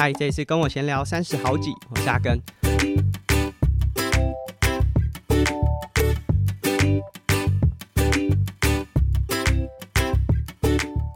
嗨，这一次跟我闲聊三十好几，我是阿根。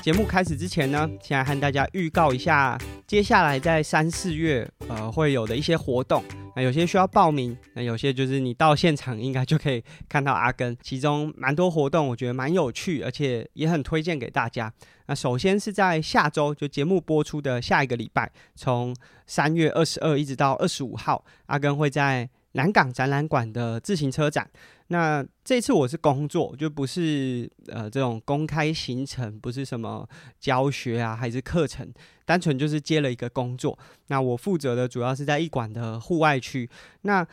节目开始之前呢，先来和大家预告一下，接下来在三四月呃会有的一些活动。那有些需要报名，那有些就是你到现场应该就可以看到阿根。其中蛮多活动，我觉得蛮有趣，而且也很推荐给大家。那首先是在下周，就节目播出的下一个礼拜，从三月二十二一直到二十五号，阿根会在南港展览馆的自行车展。那这次我是工作，就不是呃这种公开行程，不是什么教学啊，还是课程，单纯就是接了一个工作。那我负责的主要是在一馆的户外区。那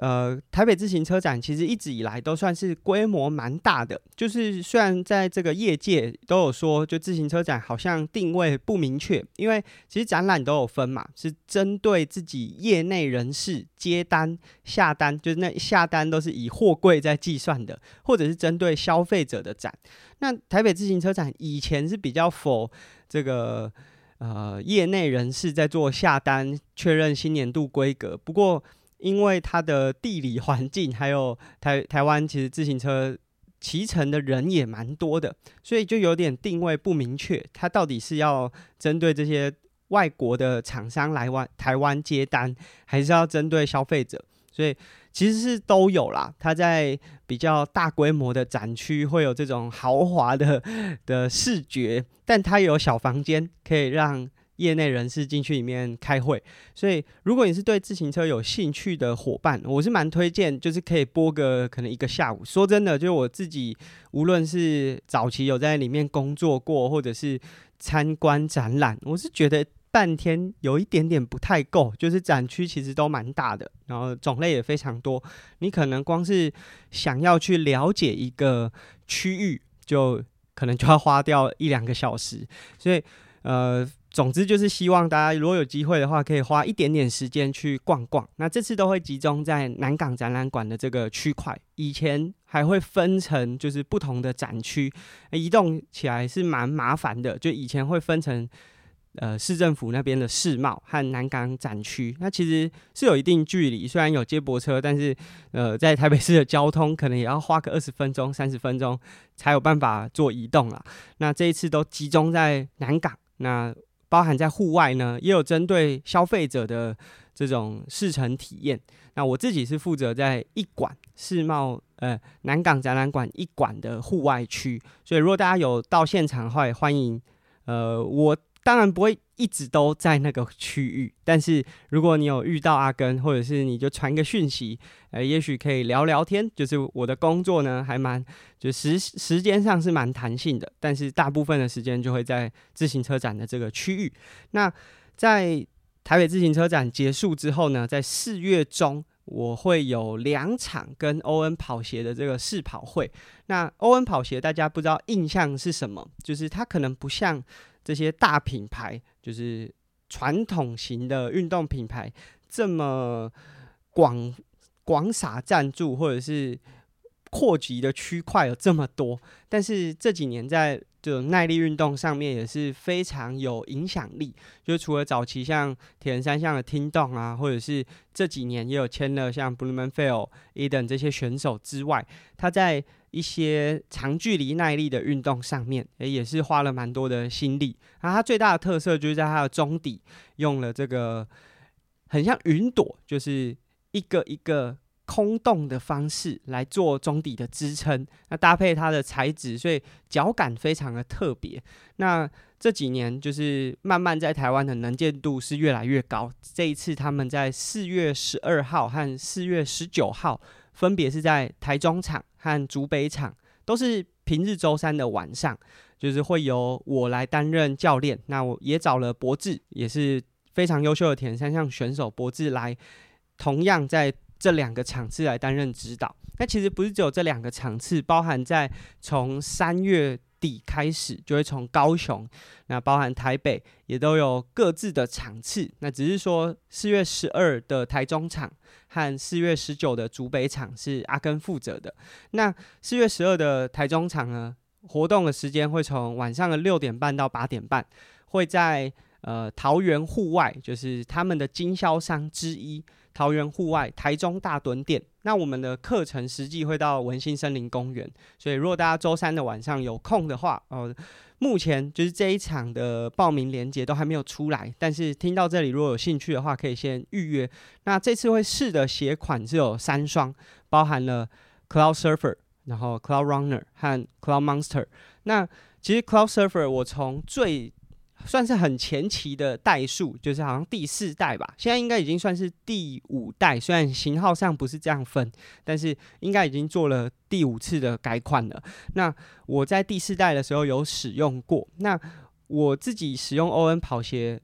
呃，台北自行车展其实一直以来都算是规模蛮大的，就是虽然在这个业界都有说，就自行车展好像定位不明确，因为其实展览都有分嘛，是针对自己业内人士接单下单，就是那下单都是以货柜在计算的，或者是针对消费者的展。那台北自行车展以前是比较否这个呃业内人士在做下单确认新年度规格，不过。因为它的地理环境，还有台台湾其实自行车骑乘的人也蛮多的，所以就有点定位不明确。它到底是要针对这些外国的厂商来湾台湾接单，还是要针对消费者？所以其实是都有啦。它在比较大规模的展区会有这种豪华的的视觉，但它有小房间可以让。业内人士进去里面开会，所以如果你是对自行车有兴趣的伙伴，我是蛮推荐，就是可以播个可能一个下午。说真的，就我自己，无论是早期有在里面工作过，或者是参观展览，我是觉得半天有一点点不太够。就是展区其实都蛮大的，然后种类也非常多，你可能光是想要去了解一个区域，就可能就要花掉一两个小时。所以，呃。总之就是希望大家如果有机会的话，可以花一点点时间去逛逛。那这次都会集中在南港展览馆的这个区块，以前还会分成就是不同的展区，移动起来是蛮麻烦的。就以前会分成呃市政府那边的世贸和南港展区，那其实是有一定距离，虽然有接驳车，但是呃在台北市的交通可能也要花个二十分钟、三十分钟才有办法做移动啦。那这一次都集中在南港，那。包含在户外呢，也有针对消费者的这种试乘体验。那我自己是负责在一馆世贸呃南港展览馆一馆的户外区，所以如果大家有到现场的话，也欢迎呃我。当然不会一直都在那个区域，但是如果你有遇到阿根，或者是你就传个讯息，呃，也许可以聊聊天。就是我的工作呢，还蛮就时时间上是蛮弹性的，但是大部分的时间就会在自行车展的这个区域。那在台北自行车展结束之后呢，在四月中我会有两场跟欧恩跑鞋的这个试跑会。那欧恩跑鞋大家不知道印象是什么？就是它可能不像。这些大品牌就是传统型的运动品牌，这么广广撒赞助，或者是扩及的区块有这么多，但是这几年在这耐力运动上面也是非常有影响力。就除了早期像铁人三项的听动啊，或者是这几年也有签了像 Blummenfelt、Eden 这些选手之外，他在一些长距离耐力的运动上面，诶，也是花了蛮多的心力。然后它最大的特色就是在它的中底用了这个很像云朵，就是一个一个空洞的方式来做中底的支撑。那搭配它的材质，所以脚感非常的特别。那这几年就是慢慢在台湾的能见度是越来越高。这一次他们在四月十二号和四月十九号。分别是在台中场和竹北场，都是平日周三的晚上，就是会由我来担任教练。那我也找了博智，也是非常优秀的铁人三项选手博智来，同样在这两个场次来担任指导。那其实不是只有这两个场次，包含在从三月底开始，就会从高雄，那包含台北也都有各自的场次。那只是说四月十二的台中场。和四月十九的竹北场是阿根负责的。那四月十二的台中场呢，活动的时间会从晚上的六点半到八点半，会在呃桃园户外，就是他们的经销商之一。桃园户外台中大墩店，那我们的课程实际会到文心森林公园，所以如果大家周三的晚上有空的话，哦、呃，目前就是这一场的报名链接都还没有出来，但是听到这里如果有兴趣的话，可以先预约。那这次会试的鞋款是有三双，包含了 Cloud Surfer，然后 Cloud Runner 和 Cloud Monster。那其实 Cloud Surfer 我从最算是很前期的代数，就是好像第四代吧，现在应该已经算是第五代。虽然型号上不是这样分，但是应该已经做了第五次的改款了。那我在第四代的时候有使用过。那我自己使用 ON 跑鞋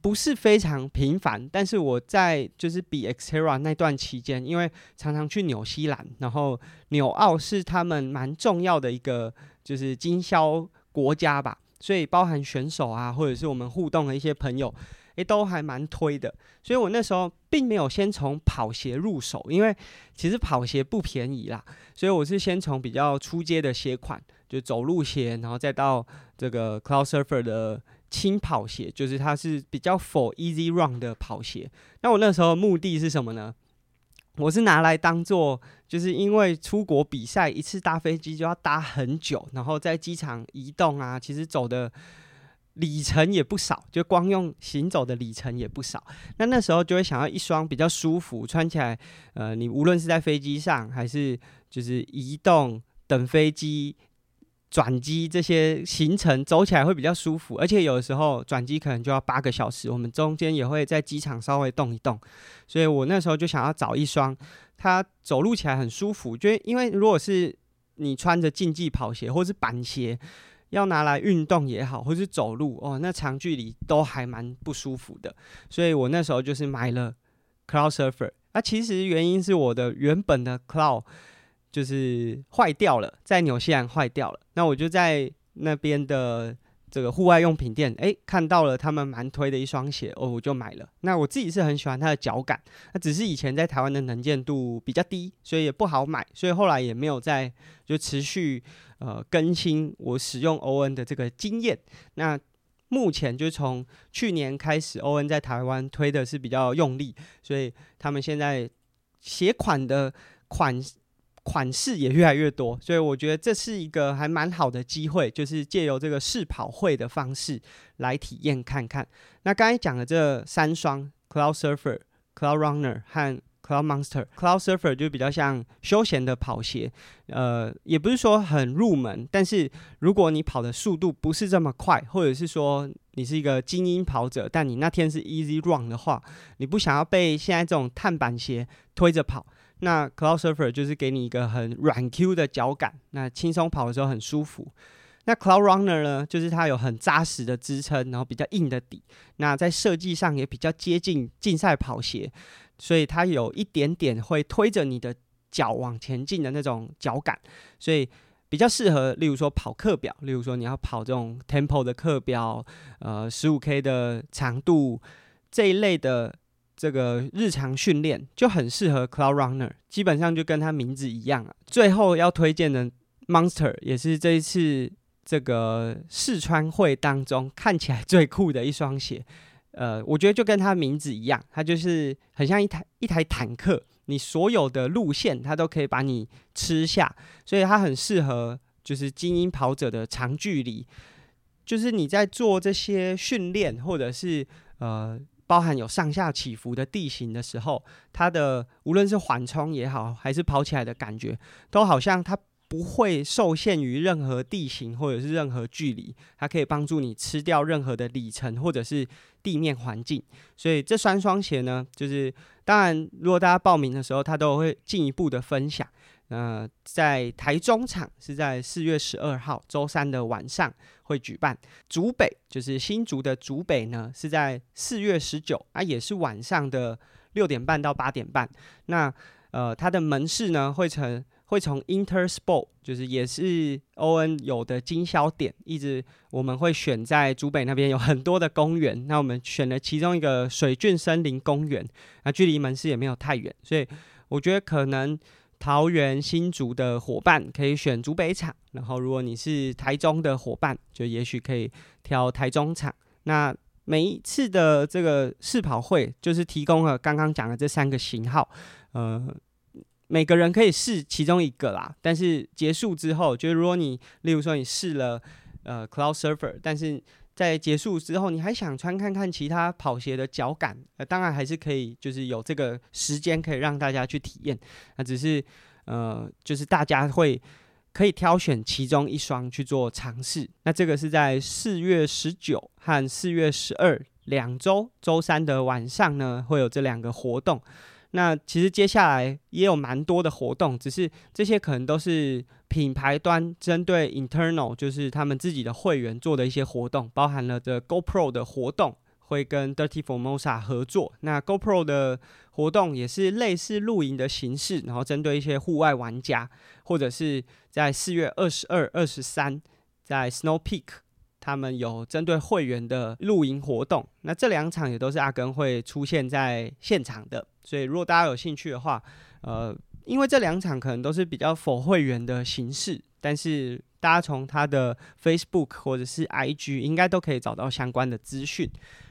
不是非常频繁，但是我在就是比 Xterra 那段期间，因为常常去纽西兰，然后纽澳是他们蛮重要的一个就是经销国家吧。所以包含选手啊，或者是我们互动的一些朋友，诶，都还蛮推的。所以我那时候并没有先从跑鞋入手，因为其实跑鞋不便宜啦。所以我是先从比较出街的鞋款，就走路鞋，然后再到这个 Cloudsurfer 的轻跑鞋，就是它是比较 for easy run 的跑鞋。那我那时候目的是什么呢？我是拿来当做，就是因为出国比赛一次搭飞机就要搭很久，然后在机场移动啊，其实走的里程也不少，就光用行走的里程也不少。那那时候就会想要一双比较舒服，穿起来，呃，你无论是在飞机上还是就是移动等飞机。转机这些行程走起来会比较舒服，而且有的时候转机可能就要八个小时，我们中间也会在机场稍微动一动，所以我那时候就想要找一双它走路起来很舒服，就因为如果是你穿着竞技跑鞋或是板鞋，要拿来运动也好，或是走路哦，那长距离都还蛮不舒服的，所以我那时候就是买了 Cloudsurfer，那其实原因是我的原本的 Cloud。就是坏掉了，在纽西兰坏掉了。那我就在那边的这个户外用品店，诶，看到了他们蛮推的一双鞋，哦，我就买了。那我自己是很喜欢它的脚感，那只是以前在台湾的能见度比较低，所以也不好买，所以后来也没有再就持续呃更新我使用 ON 的这个经验。那目前就从去年开始，ON 在台湾推的是比较用力，所以他们现在鞋款的款。款式也越来越多，所以我觉得这是一个还蛮好的机会，就是借由这个试跑会的方式来体验看看。那刚才讲的这三双 Cloudsurfer、Cloud Runner 和 Cloud Monster，Cloud Surfer 就比较像休闲的跑鞋，呃，也不是说很入门，但是如果你跑的速度不是这么快，或者是说你是一个精英跑者，但你那天是 Easy Run 的话，你不想要被现在这种碳板鞋推着跑。那 Cloudsurfer 就是给你一个很软 Q 的脚感，那轻松跑的时候很舒服。那 Cloud Runner 呢，就是它有很扎实的支撑，然后比较硬的底。那在设计上也比较接近竞赛跑鞋，所以它有一点点会推着你的脚往前进的那种脚感，所以比较适合，例如说跑课表，例如说你要跑这种 Tempo 的课表，呃，十五 K 的长度这一类的。这个日常训练就很适合 Cloud Runner，基本上就跟它名字一样啊。最后要推荐的 Monster 也是这一次这个试穿会当中看起来最酷的一双鞋。呃，我觉得就跟它名字一样，它就是很像一台一台坦克，你所有的路线它都可以把你吃下，所以它很适合就是精英跑者的长距离，就是你在做这些训练或者是呃。包含有上下起伏的地形的时候，它的无论是缓冲也好，还是跑起来的感觉，都好像它不会受限于任何地形或者是任何距离，它可以帮助你吃掉任何的里程或者是地面环境。所以这三双鞋呢，就是当然，如果大家报名的时候，它都会进一步的分享。呃，在台中场是在四月十二号周三的晚上会举办，竹北就是新竹的竹北呢，是在四月十九啊，也是晚上的六点半到八点半。那呃，它的门市呢会从会从 Intersport，就是也是 ON 有的经销点，一直我们会选在竹北那边有很多的公园，那我们选了其中一个水郡森林公园，那距离门市也没有太远，所以我觉得可能。桃园新竹的伙伴可以选竹北场，然后如果你是台中的伙伴，就也许可以挑台中场。那每一次的这个试跑会，就是提供了刚刚讲的这三个型号，呃，每个人可以试其中一个啦。但是结束之后，就是如果你，例如说你试了呃 Cloudsurfer，但是在结束之后，你还想穿看看其他跑鞋的脚感，呃，当然还是可以，就是有这个时间可以让大家去体验。那只是呃，就是大家会。可以挑选其中一双去做尝试。那这个是在四月十九和四月十二两周周三的晚上呢，会有这两个活动。那其实接下来也有蛮多的活动，只是这些可能都是品牌端针对 internal，就是他们自己的会员做的一些活动，包含了这 GoPro 的活动。会跟 Dirty Formosa 合作，那 GoPro 的活动也是类似露营的形式，然后针对一些户外玩家，或者是在四月二十二、二十三，在 Snow Peak，他们有针对会员的露营活动。那这两场也都是阿耕会出现在现场的，所以如果大家有兴趣的话，呃，因为这两场可能都是比较 for 会员的形式，但是大家从他的 Facebook 或者是 IG 应该都可以找到相关的资讯。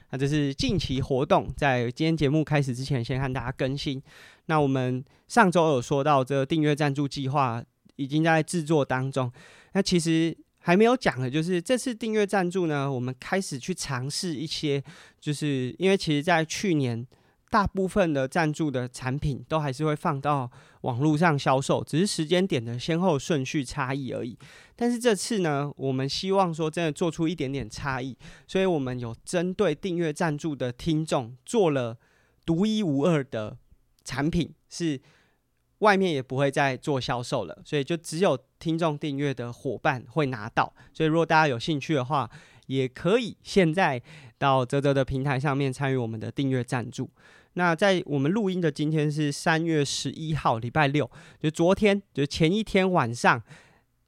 那这是近期活动，在今天节目开始之前，先和大家更新。那我们上周有说到，这订阅赞助计划已经在制作当中。那其实还没有讲的，就是这次订阅赞助呢，我们开始去尝试一些，就是因为其实在去年。大部分的赞助的产品都还是会放到网络上销售，只是时间点的先后顺序差异而已。但是这次呢，我们希望说真的做出一点点差异，所以我们有针对订阅赞助的听众做了独一无二的产品，是外面也不会再做销售了，所以就只有听众订阅的伙伴会拿到。所以如果大家有兴趣的话，也可以现在到泽泽的平台上面参与我们的订阅赞助。那在我们录音的今天是三月十一号，礼拜六，就昨天，就前一天晚上，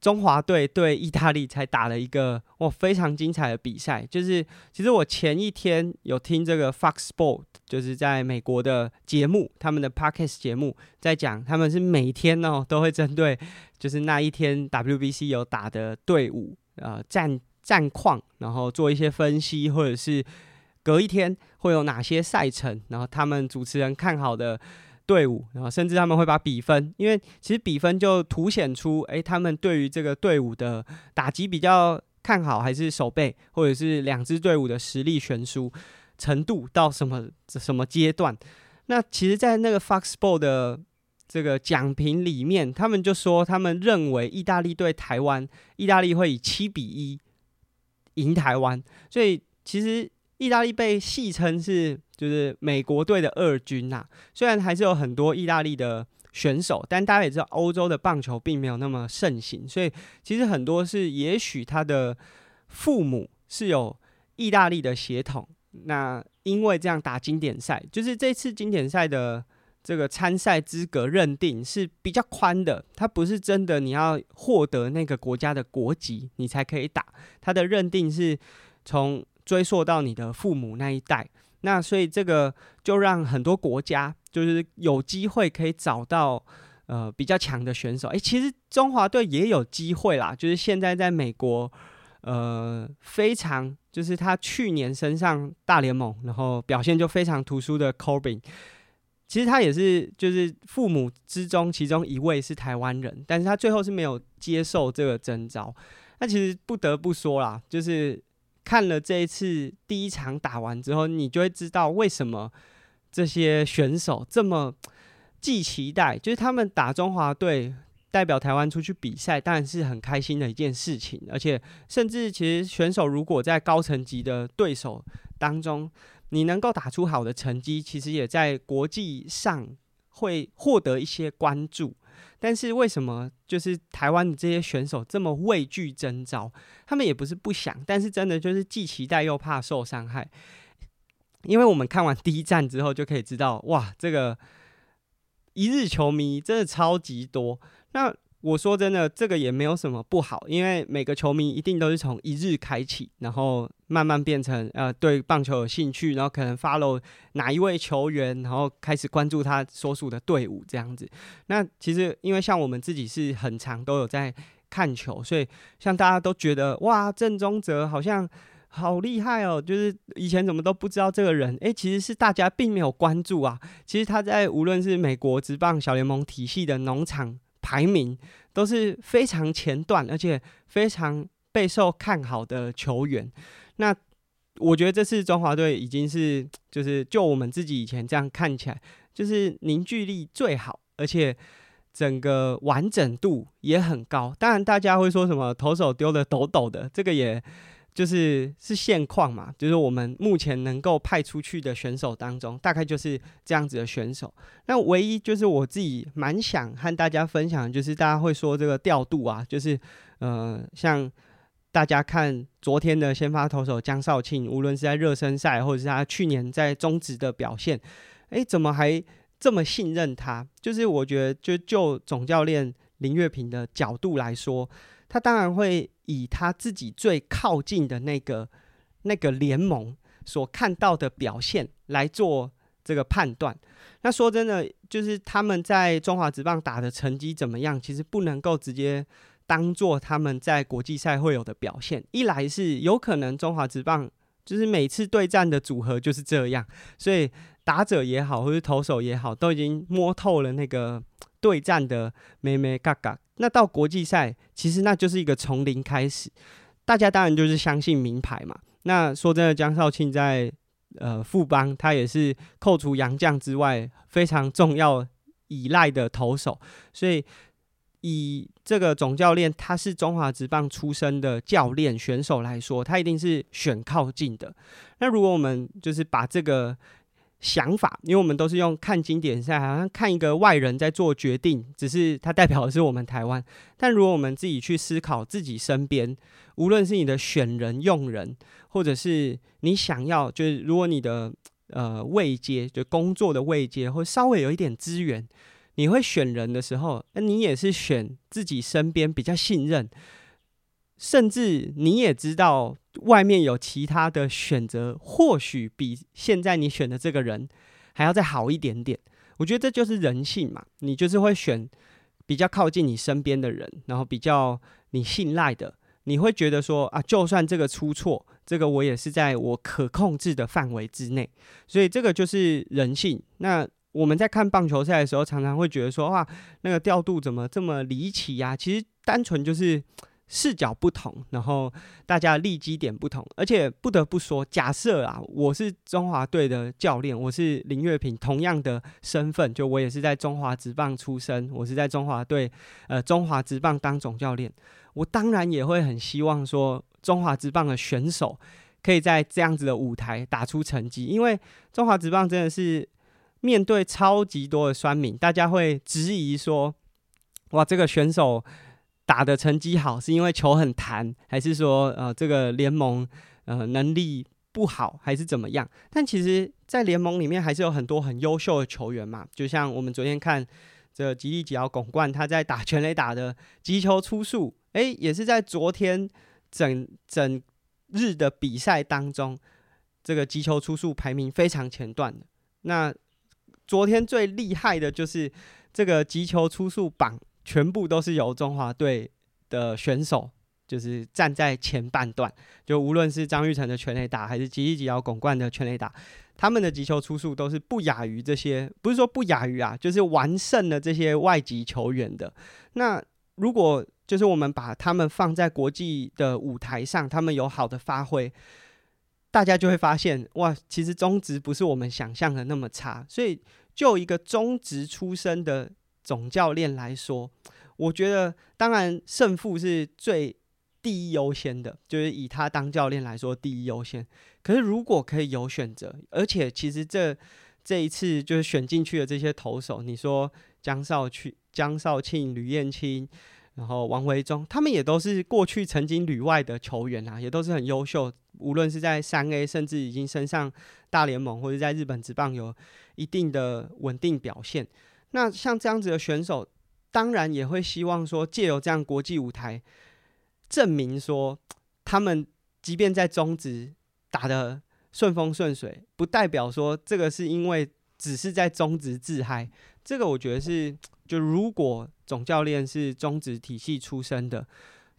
中华队对意大利才打了一个哇非常精彩的比赛。就是其实我前一天有听这个 Fox Sport，就是在美国的节目，他们的 Podcast 节目在讲，他们是每天哦都会针对就是那一天 WBC 有打的队伍呃战战况，然后做一些分析，或者是。隔一天会有哪些赛程？然后他们主持人看好的队伍，然后甚至他们会把比分，因为其实比分就凸显出，诶，他们对于这个队伍的打击比较看好，还是守备，或者是两支队伍的实力悬殊程度到什么什么阶段？那其实，在那个 Fox Sports 的这个讲评里面，他们就说，他们认为意大利对台湾，意大利会以七比一赢台湾，所以其实。意大利被戏称是就是美国队的二军呐，虽然还是有很多意大利的选手，但大家也知道欧洲的棒球并没有那么盛行，所以其实很多是也许他的父母是有意大利的血统，那因为这样打经典赛，就是这次经典赛的这个参赛资格认定是比较宽的，它不是真的你要获得那个国家的国籍你才可以打，它的认定是从。追溯到你的父母那一代，那所以这个就让很多国家就是有机会可以找到呃比较强的选手。诶，其实中华队也有机会啦，就是现在在美国，呃，非常就是他去年升上大联盟，然后表现就非常突出的 Corbin，其实他也是就是父母之中其中一位是台湾人，但是他最后是没有接受这个征召。那其实不得不说啦，就是。看了这一次第一场打完之后，你就会知道为什么这些选手这么既期待，就是他们打中华队代表台湾出去比赛，当然是很开心的一件事情。而且，甚至其实选手如果在高层级的对手当中，你能够打出好的成绩，其实也在国际上会获得一些关注。但是为什么就是台湾的这些选手这么畏惧征召？他们也不是不想，但是真的就是既期待又怕受伤害。因为我们看完第一站之后就可以知道，哇，这个一日球迷真的超级多。那我说真的，这个也没有什么不好，因为每个球迷一定都是从一日开启，然后慢慢变成呃对棒球有兴趣，然后可能 follow 哪一位球员，然后开始关注他所属的队伍这样子。那其实因为像我们自己是很常都有在看球，所以像大家都觉得哇，郑宗哲好像好厉害哦！就是以前怎么都不知道这个人，诶，其实是大家并没有关注啊。其实他在无论是美国职棒小联盟体系的农场排名都是非常前段，而且非常备受看好的球员。那我觉得这次中华队已经是，就是就我们自己以前这样看起来，就是凝聚力最好，而且整个完整度也很高。当然，大家会说什么投手丢的抖抖的，这个也就是是现况嘛。就是我们目前能够派出去的选手当中，大概就是这样子的选手。那唯一就是我自己蛮想和大家分享，就是大家会说这个调度啊，就是呃像。大家看昨天的先发投手江少庆，无论是在热身赛，或者是他去年在中职的表现，诶，怎么还这么信任他？就是我觉得，就就总教练林月平的角度来说，他当然会以他自己最靠近的那个那个联盟所看到的表现来做这个判断。那说真的，就是他们在中华职棒打的成绩怎么样，其实不能够直接。当做他们在国际赛会有的表现，一来是有可能中华职棒就是每次对战的组合就是这样，所以打者也好，或是投手也好，都已经摸透了那个对战的眉眉角角。那到国际赛，其实那就是一个从零开始，大家当然就是相信名牌嘛。那说真的，江少庆在呃富邦，他也是扣除洋将之外非常重要依赖的投手，所以。以这个总教练，他是中华职棒出身的教练选手来说，他一定是选靠近的。那如果我们就是把这个想法，因为我们都是用看经典赛，好像看一个外人在做决定，只是他代表的是我们台湾。但如果我们自己去思考自己身边，无论是你的选人用人，或者是你想要，就是如果你的呃位阶，就工作的位阶，或稍微有一点资源。你会选人的时候，那你也是选自己身边比较信任，甚至你也知道外面有其他的选择，或许比现在你选的这个人还要再好一点点。我觉得这就是人性嘛，你就是会选比较靠近你身边的人，然后比较你信赖的，你会觉得说啊，就算这个出错，这个我也是在我可控制的范围之内，所以这个就是人性。那。我们在看棒球赛的时候，常常会觉得说：“哇，那个调度怎么这么离奇呀？”其实单纯就是视角不同，然后大家的立基点不同。而且不得不说，假设啊，我是中华队的教练，我是林月平，同样的身份，就我也是在中华职棒出身，我是在中华队，呃，中华职棒当总教练，我当然也会很希望说，中华职棒的选手可以在这样子的舞台打出成绩，因为中华职棒真的是。面对超级多的酸民，大家会质疑说：“哇，这个选手打的成绩好，是因为球很弹，还是说呃这个联盟呃能力不好，还是怎么样？”但其实，在联盟里面还是有很多很优秀的球员嘛。就像我们昨天看这吉力吉奥巩冠，他在打全垒打的击球出数，诶，也是在昨天整整日的比赛当中，这个击球出数排名非常前段的。那昨天最厉害的就是这个击球出数榜，全部都是由中华队的选手，就是站在前半段。就无论是张玉成的全垒打，还是吉力吉捞巩冠的全垒打，他们的击球出数都是不亚于这些，不是说不亚于啊，就是完胜了这些外籍球员的。那如果就是我们把他们放在国际的舞台上，他们有好的发挥。大家就会发现，哇，其实中职不是我们想象的那么差。所以，就一个中职出身的总教练来说，我觉得，当然胜负是最第一优先的，就是以他当教练来说，第一优先。可是，如果可以有选择，而且其实这这一次就是选进去的这些投手，你说江少去、江少庆、吕彦青。然后王维忠，他们也都是过去曾经旅外的球员啊，也都是很优秀。无论是在三 A，甚至已经升上大联盟，或者在日本职棒有一定的稳定表现。那像这样子的选手，当然也会希望说，借由这样国际舞台，证明说，他们即便在中职打得顺风顺水，不代表说这个是因为只是在中职自嗨。这个我觉得是。就如果总教练是中职体系出身的，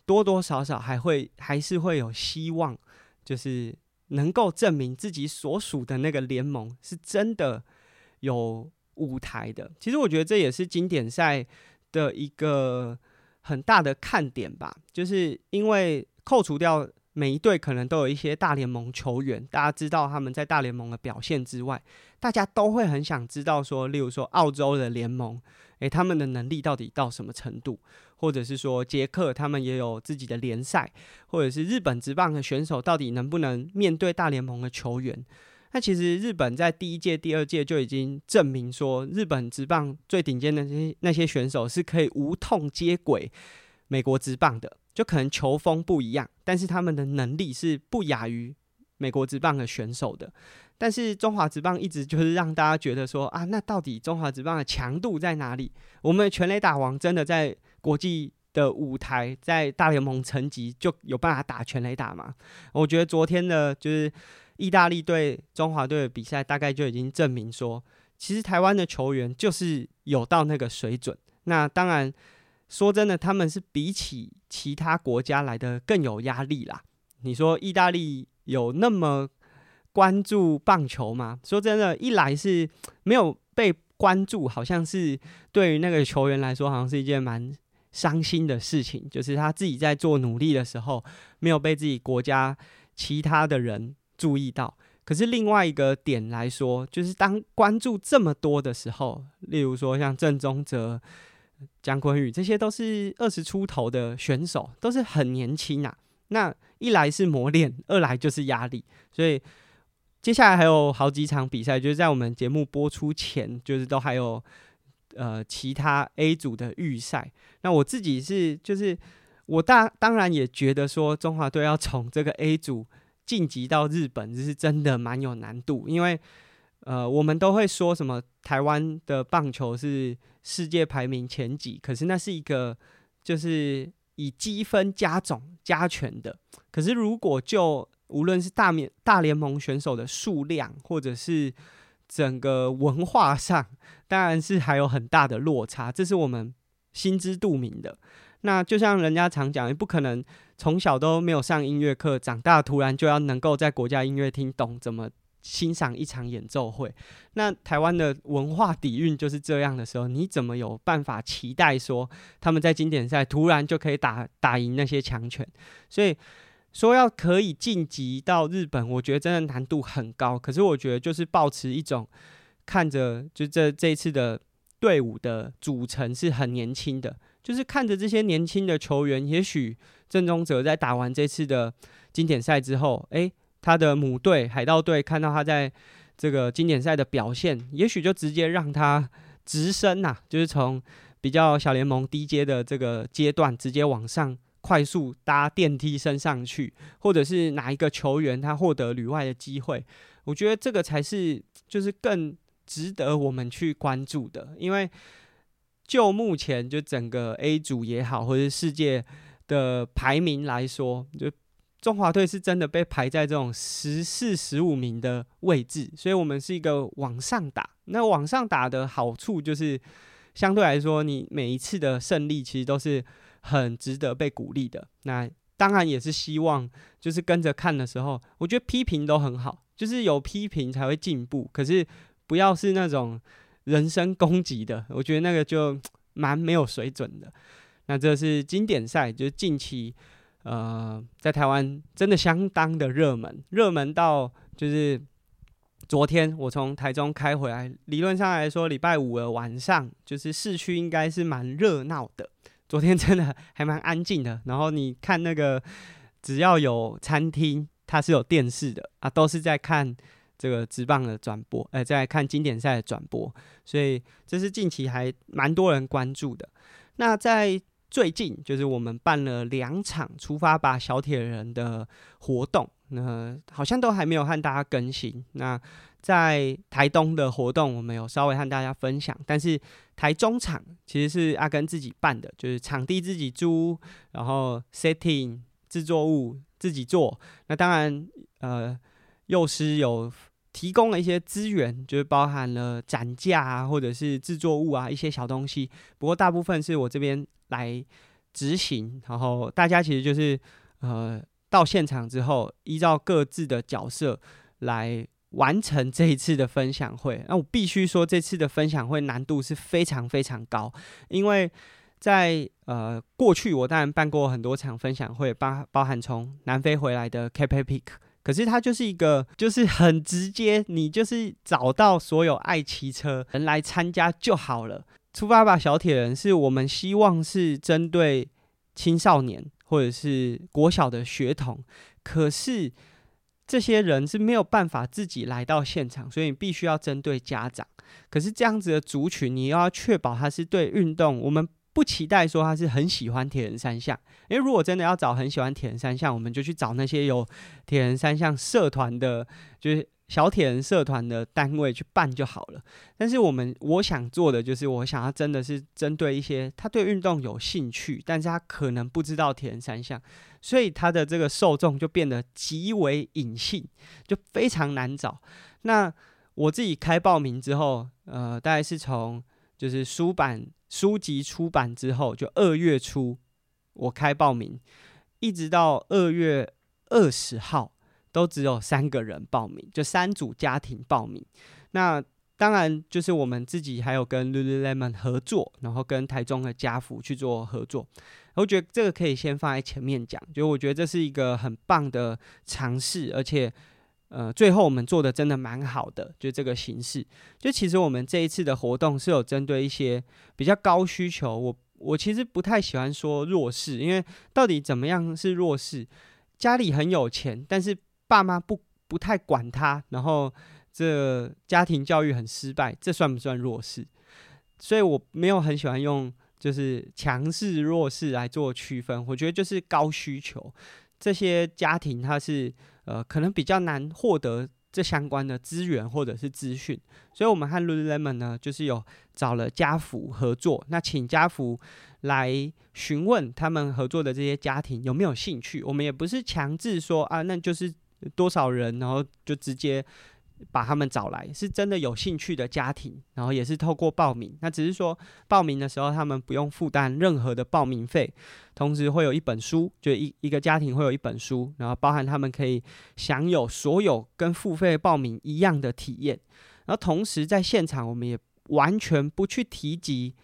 多多少少还会还是会有希望就是能够证明自己所属的那个联盟是真的有舞台的。其实我觉得这也是经典赛的一个很大的看点吧，就是因为扣除掉。每一队可能都有一些大联盟球员，大家知道他们在大联盟的表现之外，大家都会很想知道说，例如说澳洲的联盟，诶，他们的能力到底到什么程度？或者是说捷克他们也有自己的联赛，或者是日本职棒的选手到底能不能面对大联盟的球员？那其实日本在第一届、第二届就已经证明说，日本职棒最顶尖的那些那些选手是可以无痛接轨美国职棒的。就可能球风不一样，但是他们的能力是不亚于美国职棒的选手的。但是中华职棒一直就是让大家觉得说啊，那到底中华职棒的强度在哪里？我们的全垒打王真的在国际的舞台，在大联盟层级就有办法打全垒打吗？我觉得昨天的就是意大利对中华队的比赛，大概就已经证明说，其实台湾的球员就是有到那个水准。那当然。说真的，他们是比起其他国家来的更有压力啦。你说意大利有那么关注棒球吗？说真的，一来是没有被关注，好像是对于那个球员来说，好像是一件蛮伤心的事情。就是他自己在做努力的时候，没有被自己国家其他的人注意到。可是另外一个点来说，就是当关注这么多的时候，例如说像郑宗哲。姜坤宇，这些都是二十出头的选手，都是很年轻啊。那一来是磨练，二来就是压力。所以接下来还有好几场比赛，就是在我们节目播出前，就是都还有呃其他 A 组的预赛。那我自己是，就是我大当然也觉得说，中华队要从这个 A 组晋级到日本，这是真的蛮有难度，因为。呃，我们都会说什么台湾的棒球是世界排名前几，可是那是一个就是以积分加总加权的。可是如果就无论是大面大联盟选手的数量，或者是整个文化上，当然是还有很大的落差，这是我们心知肚明的。那就像人家常讲，也不可能从小都没有上音乐课，长大突然就要能够在国家音乐厅懂怎么。欣赏一场演奏会，那台湾的文化底蕴就是这样的时候，你怎么有办法期待说他们在经典赛突然就可以打打赢那些强权？所以说要可以晋级到日本，我觉得真的难度很高。可是我觉得就是保持一种看着，就这这一次的队伍的组成是很年轻的，就是看着这些年轻的球员，也许郑宗哲在打完这次的经典赛之后，诶。他的母队海盗队看到他在这个经典赛的表现，也许就直接让他直升呐、就是从比较小联盟低阶的这个阶段，直接往上快速搭电梯升上去，或者是哪一个球员他获得旅外的机会，我觉得这个才是就是更值得我们去关注的，因为就目前就整个 A 组也好，或者世界的排名来说，就。中华队是真的被排在这种十四、十五名的位置，所以我们是一个往上打。那往上打的好处就是，相对来说，你每一次的胜利其实都是很值得被鼓励的。那当然也是希望，就是跟着看的时候，我觉得批评都很好，就是有批评才会进步。可是不要是那种人身攻击的，我觉得那个就蛮没有水准的。那这是经典赛，就是近期。呃，在台湾真的相当的热门，热门到就是昨天我从台中开回来，理论上来说，礼拜五的晚上就是市区应该是蛮热闹的。昨天真的还蛮安静的，然后你看那个只要有餐厅，它是有电视的啊，都是在看这个直棒的转播，呃，在看经典赛的转播，所以这是近期还蛮多人关注的。那在最近就是我们办了两场“出发吧，小铁人”的活动，那好像都还没有和大家更新。那在台东的活动，我们有稍微和大家分享，但是台中场其实是阿根自己办的，就是场地自己租，然后 setting 制作物自己做。那当然，呃，幼师有提供了一些资源，就是包含了展架啊，或者是制作物啊，一些小东西。不过大部分是我这边来执行，然后大家其实就是呃，到现场之后，依照各自的角色来完成这一次的分享会。那我必须说，这次的分享会难度是非常非常高，因为在呃过去，我当然办过很多场分享会，包包含从南非回来的 Cape Epic，可是它就是一个就是很直接，你就是找到所有爱骑车人来参加就好了。出发吧，小铁人是我们希望是针对青少年或者是国小的学童，可是这些人是没有办法自己来到现场，所以你必须要针对家长。可是这样子的族群，你又要确保他是对运动，我们不期待说他是很喜欢铁人三项，因为如果真的要找很喜欢铁人三项，我们就去找那些有铁人三项社团的，就是。小铁人社团的单位去办就好了，但是我们我想做的就是，我想要真的是针对一些他对运动有兴趣，但是他可能不知道铁人三项，所以他的这个受众就变得极为隐性，就非常难找。那我自己开报名之后，呃，大概是从就是书版书籍出版之后，就二月初我开报名，一直到二月二十号。都只有三个人报名，就三组家庭报名。那当然就是我们自己还有跟 Lululemon 合作，然后跟台中的家福去做合作。我觉得这个可以先放在前面讲，就我觉得这是一个很棒的尝试，而且呃，最后我们做的真的蛮好的。就这个形式，就其实我们这一次的活动是有针对一些比较高需求。我我其实不太喜欢说弱势，因为到底怎么样是弱势？家里很有钱，但是爸妈不不太管他，然后这家庭教育很失败，这算不算弱势？所以我没有很喜欢用就是强势弱势来做区分。我觉得就是高需求这些家庭，他是呃可能比较难获得这相关的资源或者是资讯，所以我们和 Lululemon 呢，就是有找了家福合作，那请家福来询问他们合作的这些家庭有没有兴趣。我们也不是强制说啊，那就是。多少人，然后就直接把他们找来，是真的有兴趣的家庭，然后也是透过报名。那只是说报名的时候，他们不用负担任何的报名费，同时会有一本书，就一一个家庭会有一本书，然后包含他们可以享有所有跟付费报名一样的体验。然后同时在现场，我们也完全不去提及，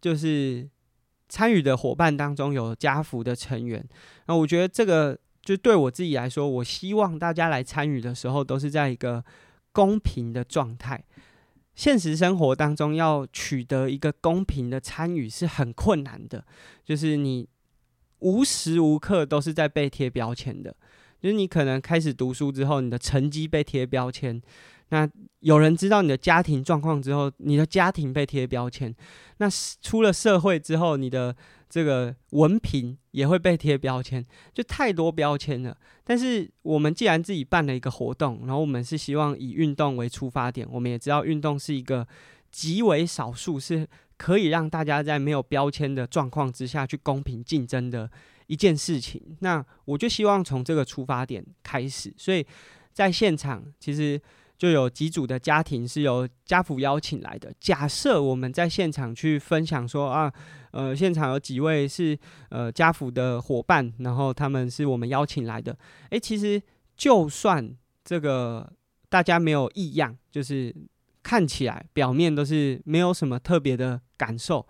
就是参与的伙伴当中有家福的成员。那我觉得这个。就对我自己来说，我希望大家来参与的时候都是在一个公平的状态。现实生活当中要取得一个公平的参与是很困难的，就是你无时无刻都是在被贴标签的。就是你可能开始读书之后，你的成绩被贴标签。那有人知道你的家庭状况之后，你的家庭被贴标签。那出了社会之后，你的这个文凭也会被贴标签，就太多标签了。但是我们既然自己办了一个活动，然后我们是希望以运动为出发点，我们也知道运动是一个极为少数是可以让大家在没有标签的状况之下去公平竞争的一件事情。那我就希望从这个出发点开始，所以在现场其实。就有几组的家庭是由家福邀请来的。假设我们在现场去分享说啊，呃，现场有几位是呃家福的伙伴，然后他们是我们邀请来的。诶，其实就算这个大家没有异样，就是看起来表面都是没有什么特别的感受。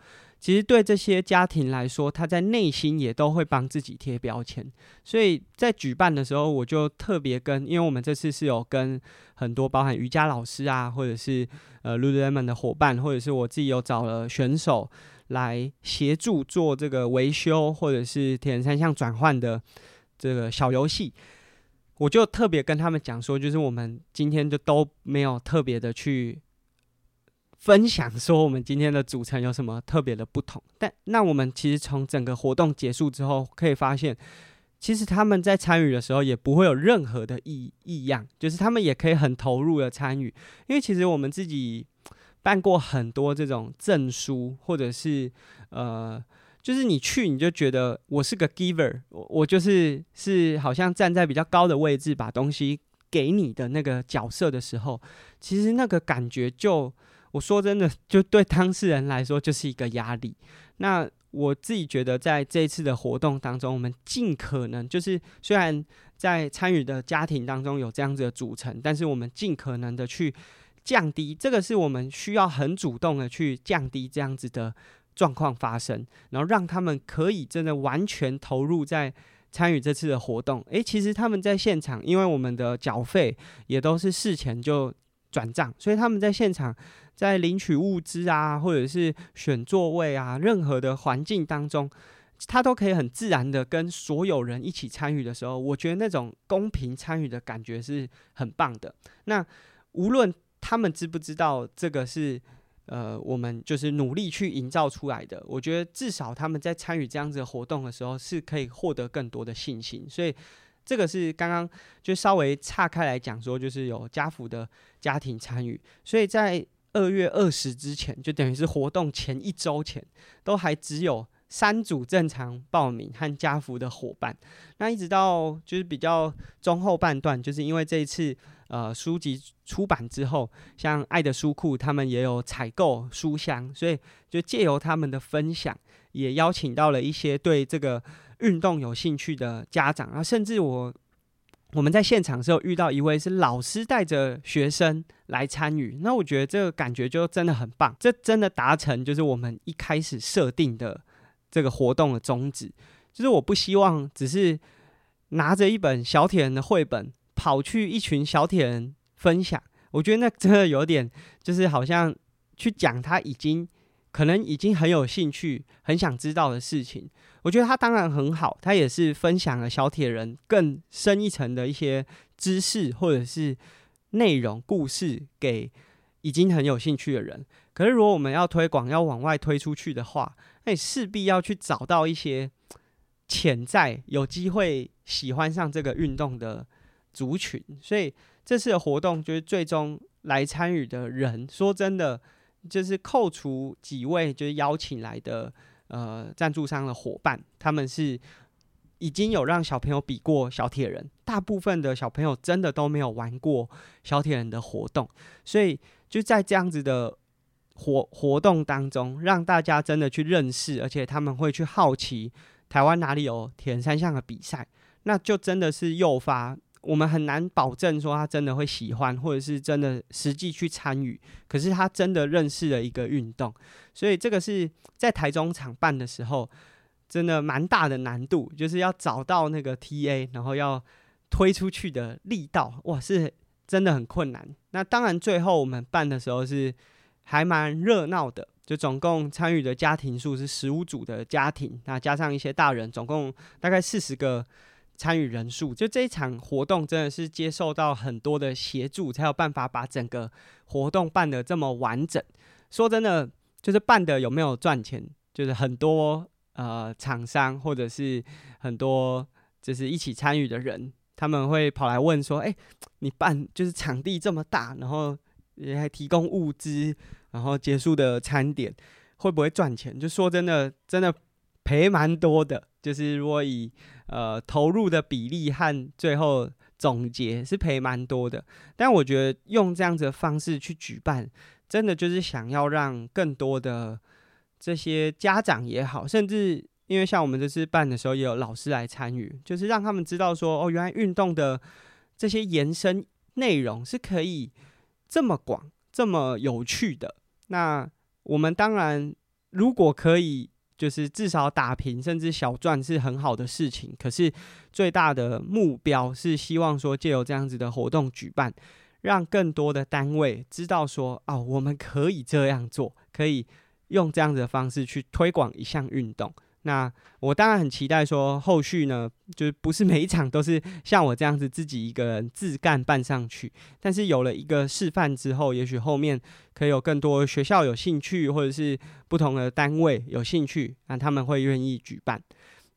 其实对这些家庭来说，他在内心也都会帮自己贴标签。所以在举办的时候，我就特别跟，因为我们这次是有跟很多包含瑜伽老师啊，或者是呃 Lululemon 的伙伴，或者是我自己有找了选手来协助做这个维修，或者是铁人三项转换的这个小游戏。我就特别跟他们讲说，就是我们今天就都没有特别的去。分享说我们今天的组成有什么特别的不同？但那我们其实从整个活动结束之后，可以发现，其实他们在参与的时候也不会有任何的异异样，就是他们也可以很投入的参与。因为其实我们自己办过很多这种证书，或者是呃，就是你去你就觉得我是个 giver，我我就是是好像站在比较高的位置把东西给你的那个角色的时候，其实那个感觉就。我说真的，就对当事人来说就是一个压力。那我自己觉得，在这一次的活动当中，我们尽可能就是，虽然在参与的家庭当中有这样子的组成，但是我们尽可能的去降低，这个是我们需要很主动的去降低这样子的状况发生，然后让他们可以真的完全投入在参与这次的活动。诶，其实他们在现场，因为我们的缴费也都是事前就转账，所以他们在现场。在领取物资啊，或者是选座位啊，任何的环境当中，他都可以很自然的跟所有人一起参与的时候，我觉得那种公平参与的感觉是很棒的。那无论他们知不知道这个是呃，我们就是努力去营造出来的，我觉得至少他们在参与这样子的活动的时候，是可以获得更多的信心。所以这个是刚刚就稍微岔开来讲说，就是有家福的家庭参与，所以在。二月二十之前，就等于是活动前一周前，都还只有三组正常报名和家扶的伙伴。那一直到就是比较中后半段，就是因为这一次呃书籍出版之后，像爱的书库他们也有采购书箱，所以就借由他们的分享，也邀请到了一些对这个运动有兴趣的家长啊，甚至我。我们在现场的时候遇到一位是老师带着学生来参与，那我觉得这个感觉就真的很棒，这真的达成就是我们一开始设定的这个活动的宗旨，就是我不希望只是拿着一本小铁人的绘本跑去一群小铁人分享，我觉得那真的有点就是好像去讲他已经。可能已经很有兴趣、很想知道的事情，我觉得他当然很好，他也是分享了小铁人更深一层的一些知识或者是内容、故事给已经很有兴趣的人。可是，如果我们要推广、要往外推出去的话，那你势必要去找到一些潜在有机会喜欢上这个运动的族群。所以，这次的活动就是最终来参与的人，说真的。就是扣除几位就是邀请来的呃赞助商的伙伴，他们是已经有让小朋友比过小铁人，大部分的小朋友真的都没有玩过小铁人的活动，所以就在这样子的活活动当中，让大家真的去认识，而且他们会去好奇台湾哪里有铁人三项的比赛，那就真的是诱发。我们很难保证说他真的会喜欢，或者是真的实际去参与。可是他真的认识了一个运动，所以这个是在台中场办的时候，真的蛮大的难度，就是要找到那个 TA，然后要推出去的力道，哇，是真的很困难。那当然，最后我们办的时候是还蛮热闹的，就总共参与的家庭数是十五组的家庭，那加上一些大人，总共大概四十个。参与人数，就这一场活动真的是接受到很多的协助，才有办法把整个活动办得这么完整。说真的，就是办的有没有赚钱，就是很多呃厂商或者是很多就是一起参与的人，他们会跑来问说：“欸，你办就是场地这么大，然后也还提供物资，然后结束的餐点会不会赚钱？”就说真的，真的赔蛮多的。就是如果以呃，投入的比例和最后总结是赔蛮多的，但我觉得用这样子的方式去举办，真的就是想要让更多的这些家长也好，甚至因为像我们这次办的时候也有老师来参与，就是让他们知道说，哦，原来运动的这些延伸内容是可以这么广、这么有趣的。那我们当然如果可以。就是至少打平，甚至小赚是很好的事情。可是最大的目标是希望说，借由这样子的活动举办，让更多的单位知道说，哦，我们可以这样做，可以用这样子的方式去推广一项运动。那我当然很期待说，后续呢，就是不是每一场都是像我这样子自己一个人自干办上去，但是有了一个示范之后，也许后面可以有更多学校有兴趣，或者是不同的单位有兴趣，那他们会愿意举办。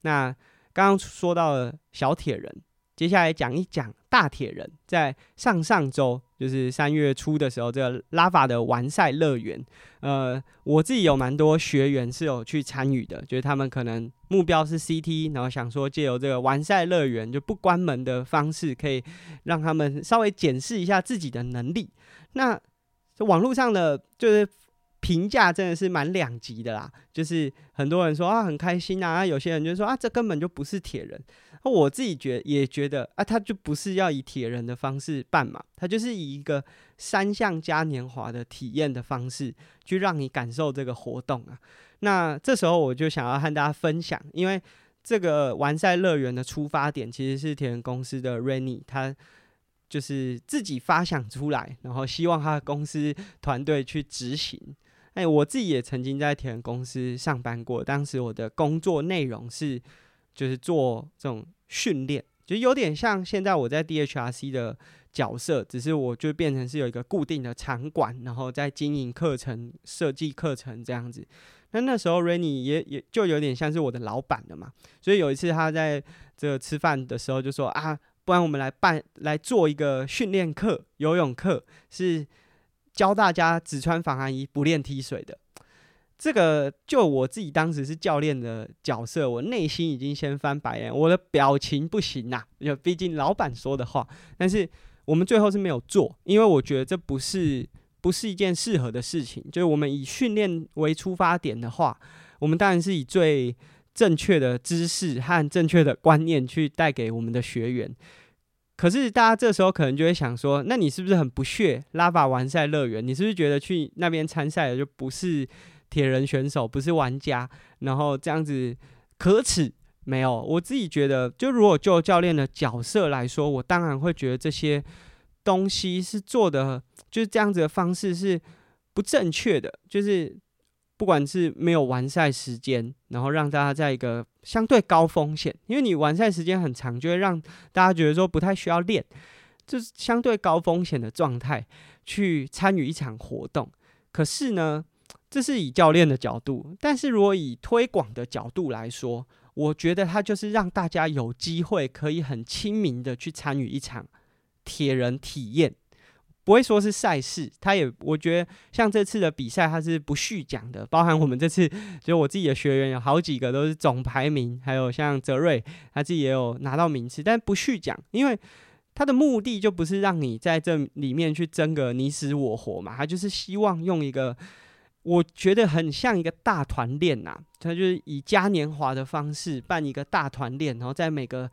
那刚刚说到了小铁人。接下来讲一讲大铁人，在上上周，就是三月初的时候，这个拉法的完赛乐园，呃，我自己有蛮多学员是有去参与的，就是他们可能目标是 CT，然后想说借由这个完赛乐园就不关门的方式，可以让他们稍微检视一下自己的能力。那网络上的就是评价真的是蛮两极的啦。就是很多人说啊很开心啊，有些人就说啊这根本就不是铁人。我自己觉也觉得啊，他就不是要以铁人的方式办嘛，他就是以一个三项嘉年华的体验的方式去让你感受这个活动啊。那这时候我就想要和大家分享，因为这个完赛乐园的出发点其实是铁人公司的 Renny，他就是自己发想出来，然后希望他的公司团队去执行。哎，我自己也曾经在铁人公司上班过，当时我的工作内容是。就是做这种训练，就有点像现在我在 DHRC 的角色，只是我就变成是有一个固定的场馆，然后在经营课程、设计课程这样子。那那时候 Renny 也也就有点像是我的老板了嘛，所以有一次他在这吃饭的时候就说啊，不然我们来办来做一个训练课，游泳课是教大家只穿防寒衣不练踢水的。这个就我自己当时是教练的角色，我内心已经先翻白眼，我的表情不行呐，因为毕竟老板说的话。但是我们最后是没有做，因为我觉得这不是不是一件适合的事情。就是我们以训练为出发点的话，我们当然是以最正确的知识和正确的观念去带给我们的学员。可是大家这时候可能就会想说，那你是不是很不屑拉法完赛乐园？你是不是觉得去那边参赛的就不是？铁人选手不是玩家，然后这样子可耻？没有，我自己觉得，就如果就教练的角色来说，我当然会觉得这些东西是做的，就是这样子的方式是不正确的。就是不管是没有完赛时间，然后让大家在一个相对高风险，因为你完赛时间很长，就会让大家觉得说不太需要练，就是相对高风险的状态去参与一场活动。可是呢，这是以教练的角度，但是如果以推广的角度来说，我觉得他就是让大家有机会可以很亲民的去参与一场铁人体验，不会说是赛事。他也我觉得像这次的比赛，他是不续奖的，包含我们这次就我自己的学员有好几个都是总排名，还有像泽瑞他自己也有拿到名次，但不续奖，因为他的目的就不是让你在这里面去争个你死我活嘛，他就是希望用一个。我觉得很像一个大团练呐，他就是以嘉年华的方式办一个大团练，然后在每个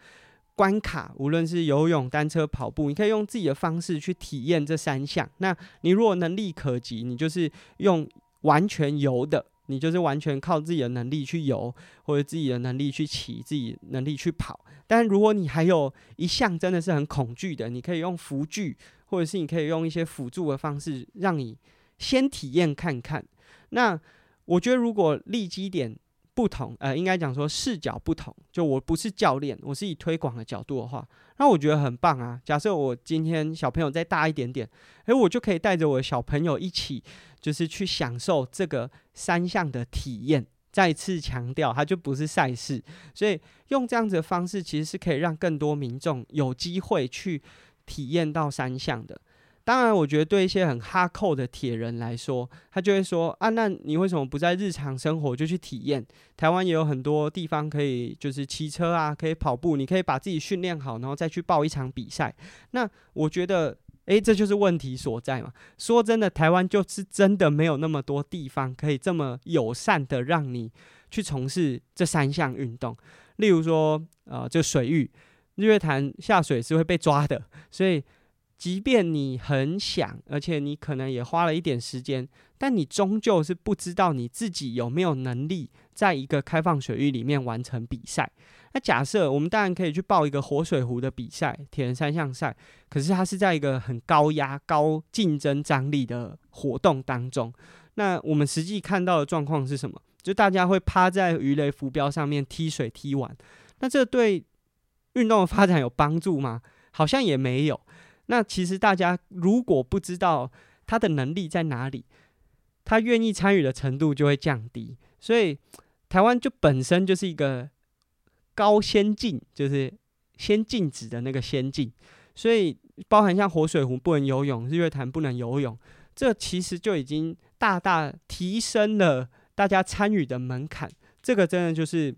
关卡，无论是游泳、单车、跑步，你可以用自己的方式去体验这三项。那你如果能力可及，你就是用完全游的，你就是完全靠自己的能力去游，或者自己的能力去骑，自己能力去跑。但如果你还有一项真的是很恐惧的，你可以用辅具，或者是你可以用一些辅助的方式，让你先体验看看。那我觉得，如果立基点不同，呃，应该讲说视角不同，就我不是教练，我是以推广的角度的话，那我觉得很棒啊。假设我今天小朋友再大一点点，诶，我就可以带着我的小朋友一起，就是去享受这个三项的体验。再次强调，它就不是赛事，所以用这样子的方式，其实是可以让更多民众有机会去体验到三项的。当然，我觉得对一些很哈扣的铁人来说，他就会说啊，那你为什么不在日常生活就去体验？台湾也有很多地方可以，就是骑车啊，可以跑步，你可以把自己训练好，然后再去报一场比赛。那我觉得，诶，这就是问题所在嘛。说真的，台湾就是真的没有那么多地方可以这么友善的让你去从事这三项运动。例如说，呃，这水域，日月潭下水是会被抓的，所以。即便你很想，而且你可能也花了一点时间，但你终究是不知道你自己有没有能力在一个开放水域里面完成比赛。那假设我们当然可以去报一个活水湖的比赛，铁人三项赛，可是它是在一个很高压、高竞争张力的活动当中。那我们实际看到的状况是什么？就大家会趴在鱼雷浮标上面踢水踢完，那这对运动的发展有帮助吗？好像也没有。那其实大家如果不知道他的能力在哪里，他愿意参与的程度就会降低。所以台湾就本身就是一个高先进，就是先禁止的那个先进。所以包含像活水湖不能游泳，日月潭不能游泳，这其实就已经大大提升了大家参与的门槛。这个真的就是。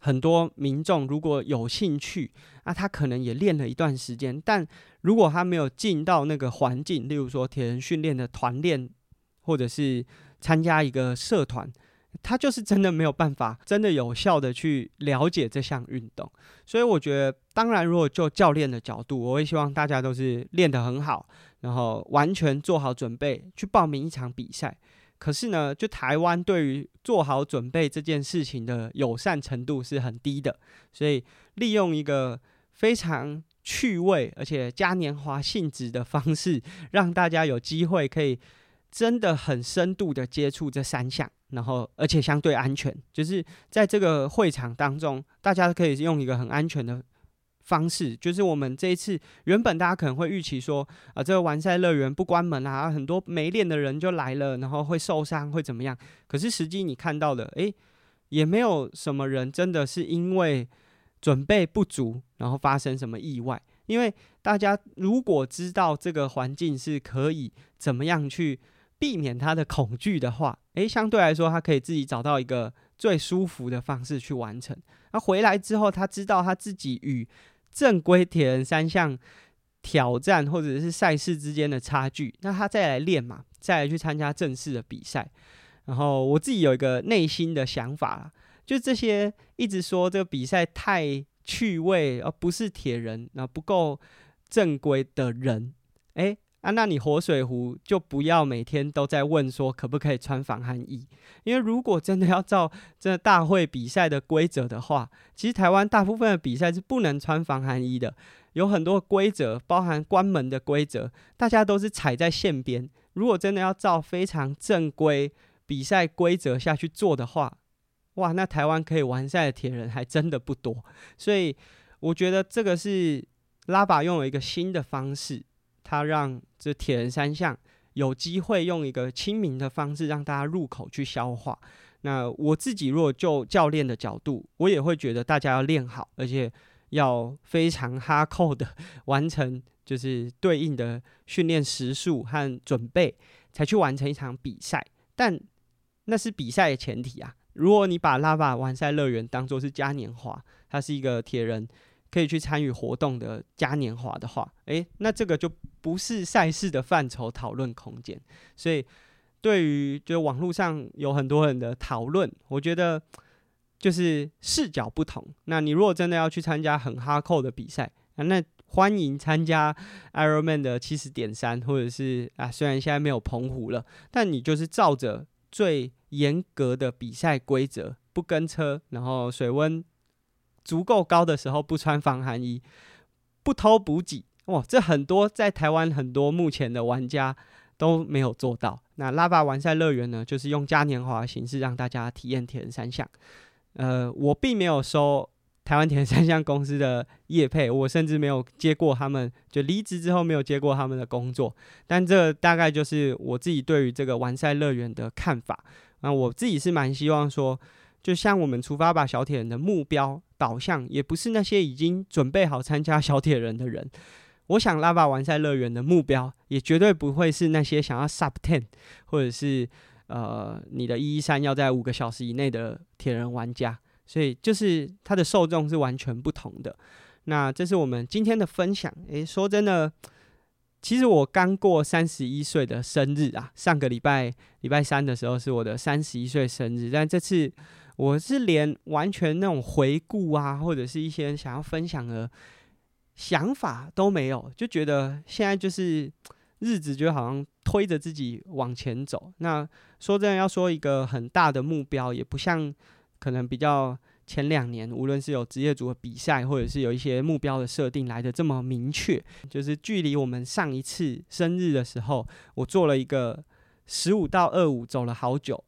很多民众如果有兴趣，那他可能也练了一段时间，但如果他没有进到那个环境，例如说铁人训练的团练，或者是参加一个社团，他就是真的没有办法，真的有效的去了解这项运动。所以我觉得，当然，如果就教练的角度，我会希望大家都是练得很好，然后完全做好准备去报名一场比赛。可是呢，就台湾对于做好准备这件事情的友善程度是很低的，所以利用一个非常趣味而且嘉年华性质的方式，让大家有机会可以真的很深度的接触这三项，然后而且相对安全，就是在这个会场当中，大家可以用一个很安全的。方式就是我们这一次原本大家可能会预期说啊，这个完赛乐园不关门啊，很多没练的人就来了，然后会受伤会怎么样？可是实际你看到的，诶，也没有什么人真的是因为准备不足，然后发生什么意外。因为大家如果知道这个环境是可以怎么样去避免他的恐惧的话，诶，相对来说他可以自己找到一个最舒服的方式去完成。那回来之后，他知道他自己与正规铁人三项挑战或者是赛事之间的差距，那他再来练嘛，再来去参加正式的比赛。然后我自己有一个内心的想法，就这些一直说这个比赛太趣味，而不是铁人，那不够正规的人，诶。啊，那你活水壶就不要每天都在问说可不可以穿防寒衣，因为如果真的要照这大会比赛的规则的话，其实台湾大部分的比赛是不能穿防寒衣的，有很多规则，包含关门的规则，大家都是踩在线边。如果真的要照非常正规比赛规则下去做的话，哇，那台湾可以完赛的铁人还真的不多。所以我觉得这个是拉拔用了一个新的方式。他让这铁人三项有机会用一个亲民的方式让大家入口去消化。那我自己如果就教练的角度，我也会觉得大家要练好，而且要非常哈扣的完成，就是对应的训练时数和准备，才去完成一场比赛。但那是比赛的前提啊。如果你把拉巴完赛乐园当作是嘉年华，它是一个铁人。可以去参与活动的嘉年华的话，诶，那这个就不是赛事的范畴讨论空间。所以，对于就网络上有很多人的讨论，我觉得就是视角不同。那你如果真的要去参加很哈扣的比赛，那欢迎参加 Ironman 的七十点三，或者是啊，虽然现在没有澎湖了，但你就是照着最严格的比赛规则，不跟车，然后水温。足够高的时候不穿防寒衣，不偷补给，哇，这很多在台湾很多目前的玩家都没有做到。那拉巴完赛乐园呢，就是用嘉年华的形式让大家体验铁人三项。呃，我并没有收台湾铁人三项公司的业配，我甚至没有接过他们，就离职之后没有接过他们的工作。但这大概就是我自己对于这个完赛乐园的看法。那我自己是蛮希望说，就像我们出发吧小铁人的目标。导向也不是那些已经准备好参加小铁人的人。我想拉巴完赛乐园的目标也绝对不会是那些想要 sub ten 或者是呃你的一一三要在五个小时以内的铁人玩家。所以就是它的受众是完全不同的。那这是我们今天的分享。诶，说真的，其实我刚过三十一岁的生日啊，上个礼拜礼拜三的时候是我的三十一岁生日，但这次。我是连完全那种回顾啊，或者是一些想要分享的想法都没有，就觉得现在就是日子就好像推着自己往前走。那说真的，要说一个很大的目标，也不像可能比较前两年，无论是有职业组的比赛，或者是有一些目标的设定来的这么明确。就是距离我们上一次生日的时候，我做了一个十五到二五，走了好久。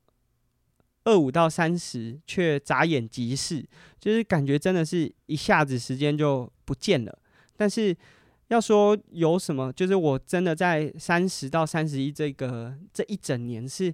二五到三十，却眨眼即逝，就是感觉真的是一下子时间就不见了。但是要说有什么，就是我真的在三十到三十一这个这一整年是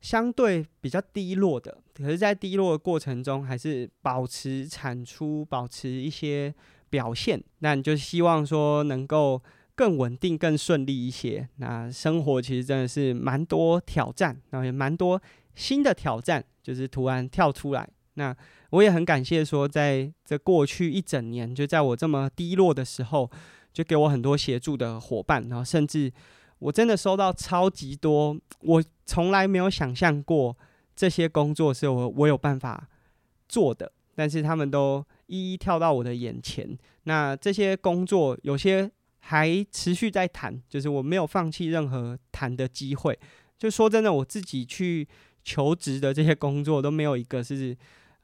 相对比较低落的。可是，在低落的过程中，还是保持产出，保持一些表现。那你就希望说能够更稳定、更顺利一些。那生活其实真的是蛮多挑战，然后也蛮多。新的挑战就是突然跳出来，那我也很感谢说，在这过去一整年，就在我这么低落的时候，就给我很多协助的伙伴，然后甚至我真的收到超级多，我从来没有想象过这些工作是我我有办法做的，但是他们都一一跳到我的眼前。那这些工作有些还持续在谈，就是我没有放弃任何谈的机会。就说真的，我自己去求职的这些工作都没有一个是。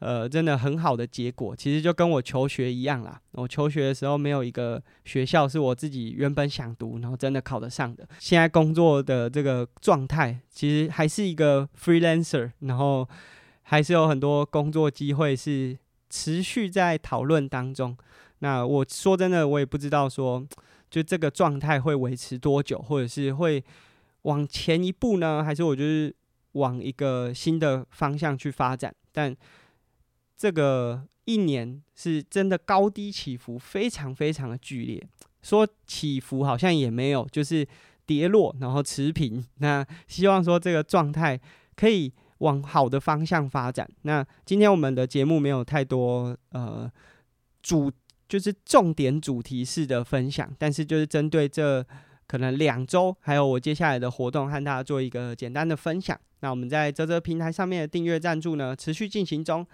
呃，真的很好的结果，其实就跟我求学一样啦。我求学的时候没有一个学校是我自己原本想读，然后真的考得上的。现在工作的这个状态，其实还是一个 freelancer，然后还是有很多工作机会是持续在讨论当中。那我说真的，我也不知道说，就这个状态会维持多久，或者是会往前一步呢，还是我就是往一个新的方向去发展，但。这个一年是真的高低起伏非常非常的剧烈，说起伏好像也没有，就是跌落然后持平。那希望说这个状态可以往好的方向发展。那今天我们的节目没有太多呃主，就是重点主题式的分享，但是就是针对这可能两周还有我接下来的活动，和大家做一个简单的分享。那我们在泽泽平台上面的订阅赞助呢，持续进行中。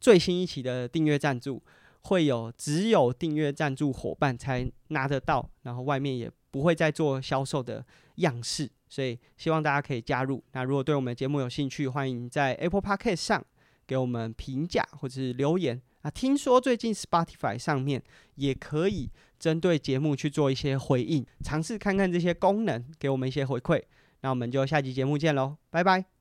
最新一期的订阅赞助会有只有订阅赞助伙伴才拿得到，然后外面也不会再做销售的样式，所以希望大家可以加入。那如果对我们节目有兴趣，欢迎在 Apple Podcast 上给我们评价或者是留言啊。听说最近 Spotify 上面也可以针对节目去做一些回应，尝试看看这些功能，给我们一些回馈。那我们就下期节目见喽，拜拜。